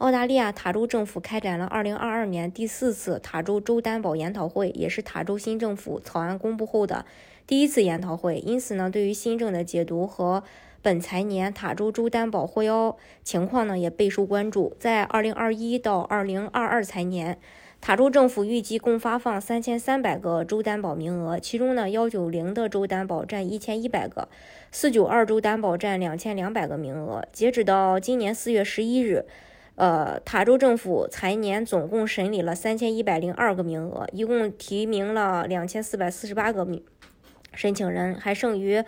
澳大利亚塔州政府开展了2022年第四次塔州州担保研讨会，也是塔州新政府草案公布后的第一次研讨会。因此呢，对于新政的解读和本财年塔州州担保获邀情况呢，也备受关注。在2021到2022财年，塔州政府预计共发放3300个州担保名额，其中呢，190的州担保占1100个，492州担保占2200个名额。截止到今年4月11日。呃，塔州政府财年总共审理了三千一百零二个名额，一共提名了两千四百四十八个名申请人，还剩余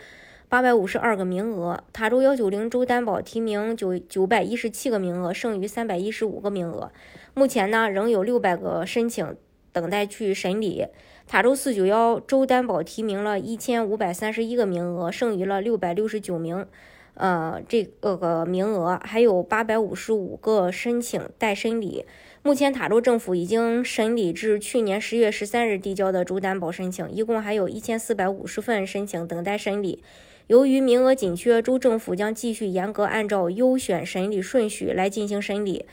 八百五十二个名额。塔州幺九零州担保提名九九百一十七个名额，剩余三百一十五个名额。目前呢，仍有六百个申请等待去审理。塔州四九幺州担保提名了一千五百三十一个名额，剩余了六百六十九名。呃，这个个名额还有八百五十五个申请待审理。目前塔州政府已经审理至去年十月十三日递交的州担保申请，一共还有一千四百五十份申请等待审理。由于名额紧缺，州政府将继续严格按照优选审理顺序来进行审理。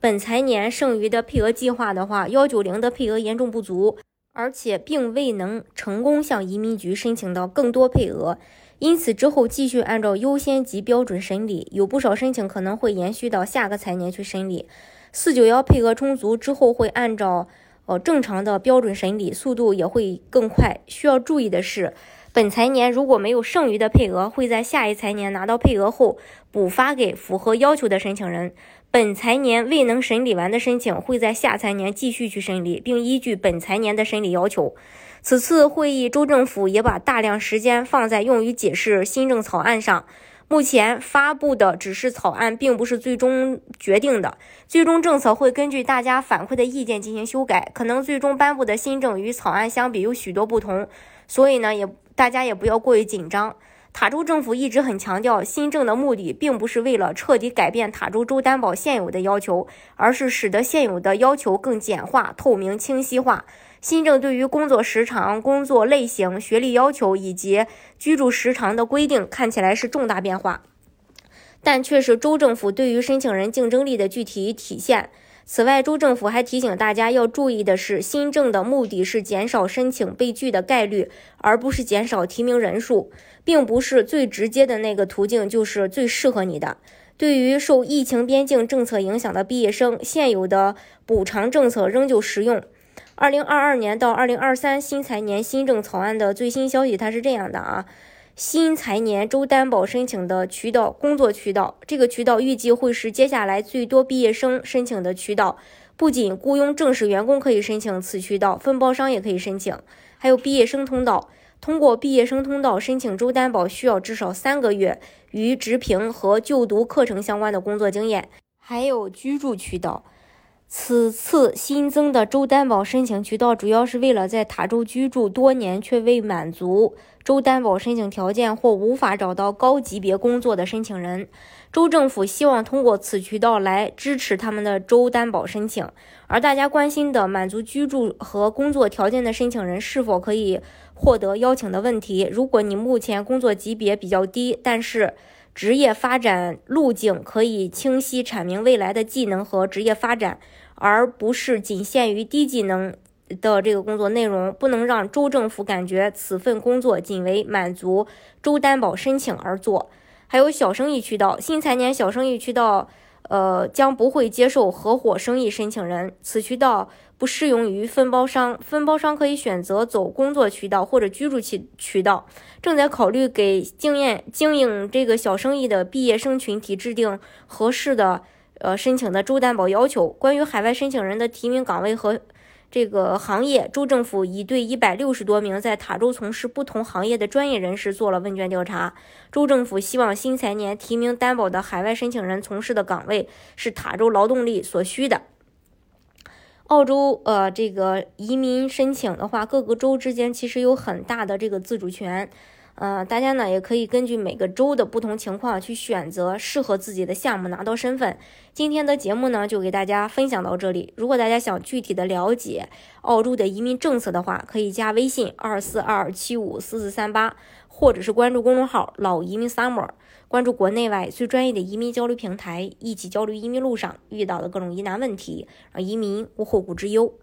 本财年剩余的配额计划的话，幺九零的配额严重不足，而且并未能成功向移民局申请到更多配额。因此，之后继续按照优先级标准审理，有不少申请可能会延续到下个财年去审理。四九幺配额充足之后，会按照呃正常的标准审理，速度也会更快。需要注意的是，本财年如果没有剩余的配额，会在下一财年拿到配额后补发给符合要求的申请人。本财年未能审理完的申请，会在下财年继续去审理，并依据本财年的审理要求。此次会议，州政府也把大量时间放在用于解释新政草案上。目前发布的只是草案，并不是最终决定的。最终政策会根据大家反馈的意见进行修改，可能最终颁布的新政与草案相比有许多不同。所以呢，也大家也不要过于紧张。塔州政府一直很强调，新政的目的并不是为了彻底改变塔州州担保现有的要求，而是使得现有的要求更简化、透明、清晰化。新政对于工作时长、工作类型、学历要求以及居住时长的规定看起来是重大变化，但却是州政府对于申请人竞争力的具体体现。此外，州政府还提醒大家要注意的是，新政的目的是减少申请被拒的概率，而不是减少提名人数，并不是最直接的那个途径就是最适合你的。对于受疫情边境政策影响的毕业生，现有的补偿政策仍旧适用。二零二二年到二零二三新财年新政草案的最新消息，它是这样的啊，新财年州担保申请的渠道，工作渠道，这个渠道预计会是接下来最多毕业生申请的渠道。不仅雇佣正式员工可以申请此渠道，分包商也可以申请，还有毕业生通道。通过毕业生通道申请州担保，需要至少三个月与职评和就读课程相关的工作经验，还有居住渠道。此次新增的州担保申请渠道，主要是为了在塔州居住多年却未满足州担保申请条件或无法找到高级别工作的申请人。州政府希望通过此渠道来支持他们的州担保申请。而大家关心的满足居住和工作条件的申请人是否可以获得邀请的问题，如果你目前工作级别比较低，但是职业发展路径可以清晰阐明未来的技能和职业发展。而不是仅限于低技能的这个工作内容，不能让州政府感觉此份工作仅为满足州担保申请而做。还有小生意渠道，新财年小生意渠道，呃，将不会接受合伙生意申请人，此渠道不适用于分包商，分包商可以选择走工作渠道或者居住渠渠道。正在考虑给经验经营这个小生意的毕业生群体制定合适的。呃，申请的州担保要求，关于海外申请人的提名岗位和这个行业，州政府已对一百六十多名在塔州从事不同行业的专业人士做了问卷调查。州政府希望新财年提名担保的海外申请人从事的岗位是塔州劳动力所需的。澳洲呃这个移民申请的话，各个州之间其实有很大的这个自主权。呃，大家呢也可以根据每个州的不同情况去选择适合自己的项目拿到身份。今天的节目呢就给大家分享到这里。如果大家想具体的了解澳洲的移民政策的话，可以加微信二四二七五四四三八，或者是关注公众号“老移民 summer”，关注国内外最专业的移民交流平台，一起交流移民路上遇到的各种疑难问题，让移民无后顾之忧。